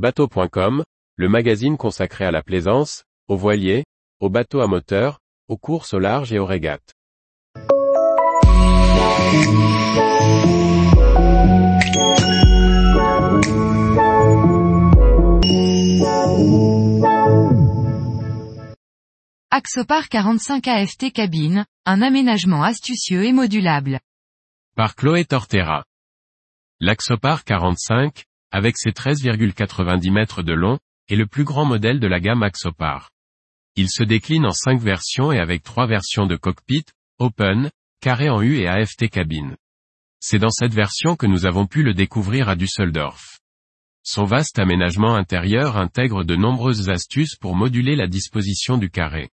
Bateau.com, le magazine consacré à la plaisance, aux voiliers, aux bateaux à moteur, aux courses au large et aux régates. Axopar 45 AFT cabine, un aménagement astucieux et modulable. Par Chloé Tortera. L'Axopar 45, avec ses 13,90 mètres de long, est le plus grand modèle de la gamme Axopar. Il se décline en 5 versions et avec 3 versions de cockpit, open, carré en U et AFT cabine. C'est dans cette version que nous avons pu le découvrir à Düsseldorf. Son vaste aménagement intérieur intègre de nombreuses astuces pour moduler la disposition du carré.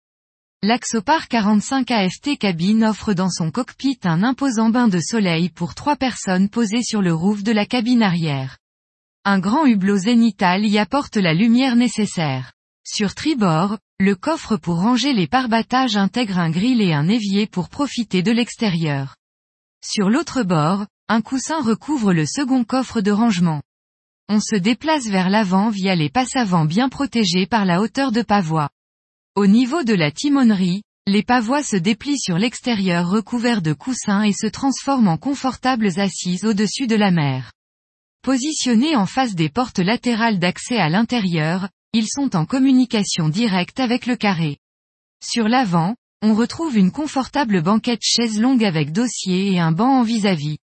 L'Axopar 45 AFT cabine offre dans son cockpit un imposant bain de soleil pour trois personnes posées sur le roof de la cabine arrière. Un grand hublot zénital y apporte la lumière nécessaire. Sur tribord, le coffre pour ranger les parbattages intègre un grill et un évier pour profiter de l'extérieur. Sur l'autre bord, un coussin recouvre le second coffre de rangement. On se déplace vers l'avant via les passes-avant bien protégés par la hauteur de pavois. Au niveau de la timonerie, les pavois se déplient sur l'extérieur recouvert de coussins et se transforment en confortables assises au-dessus de la mer. Positionnés en face des portes latérales d'accès à l'intérieur, ils sont en communication directe avec le carré. Sur l'avant, on retrouve une confortable banquette chaise longue avec dossier et un banc en vis-à-vis.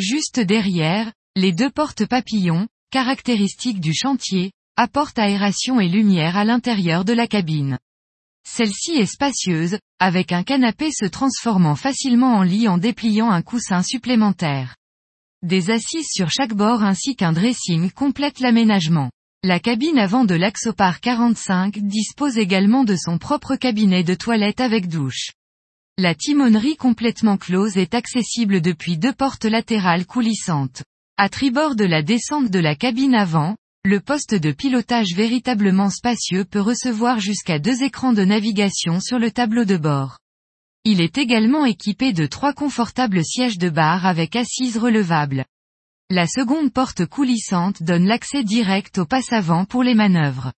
Juste derrière, les deux portes papillons, caractéristiques du chantier, apportent aération et lumière à l'intérieur de la cabine. Celle-ci est spacieuse, avec un canapé se transformant facilement en lit en dépliant un coussin supplémentaire. Des assises sur chaque bord ainsi qu'un dressing complètent l'aménagement. La cabine avant de l'Axopar 45 dispose également de son propre cabinet de toilette avec douche. La timonerie complètement close est accessible depuis deux portes latérales coulissantes. À tribord de la descente de la cabine avant, le poste de pilotage véritablement spacieux peut recevoir jusqu'à deux écrans de navigation sur le tableau de bord. Il est également équipé de trois confortables sièges de bar avec assises relevables. La seconde porte coulissante donne l'accès direct au passe-avant pour les manœuvres.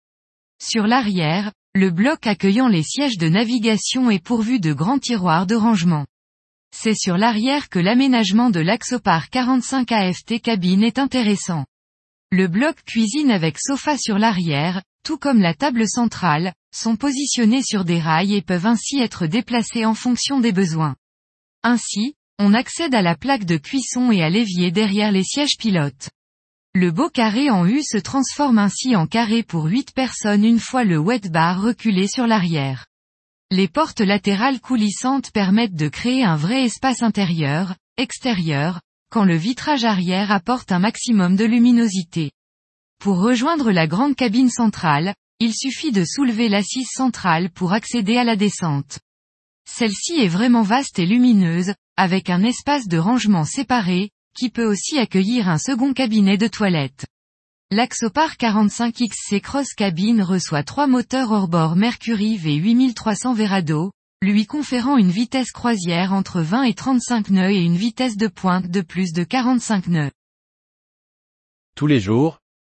Sur l'arrière, le bloc accueillant les sièges de navigation est pourvu de grands tiroirs de rangement. C'est sur l'arrière que l'aménagement de l'Axopar 45 AFT cabine est intéressant. Le bloc cuisine avec sofa sur l'arrière, tout comme la table centrale, sont positionnés sur des rails et peuvent ainsi être déplacés en fonction des besoins. Ainsi, on accède à la plaque de cuisson et à l'évier derrière les sièges pilotes. Le beau carré en U se transforme ainsi en carré pour 8 personnes une fois le wet bar reculé sur l'arrière. Les portes latérales coulissantes permettent de créer un vrai espace intérieur, extérieur, quand le vitrage arrière apporte un maximum de luminosité. Pour rejoindre la grande cabine centrale, il suffit de soulever l'assise centrale pour accéder à la descente. Celle-ci est vraiment vaste et lumineuse, avec un espace de rangement séparé, qui peut aussi accueillir un second cabinet de toilette. L'Axopar 45XC Cross Cabine reçoit trois moteurs hors-bord Mercury V8300 Verado, lui conférant une vitesse croisière entre 20 et 35 nœuds et une vitesse de pointe de plus de 45 nœuds. Tous les jours,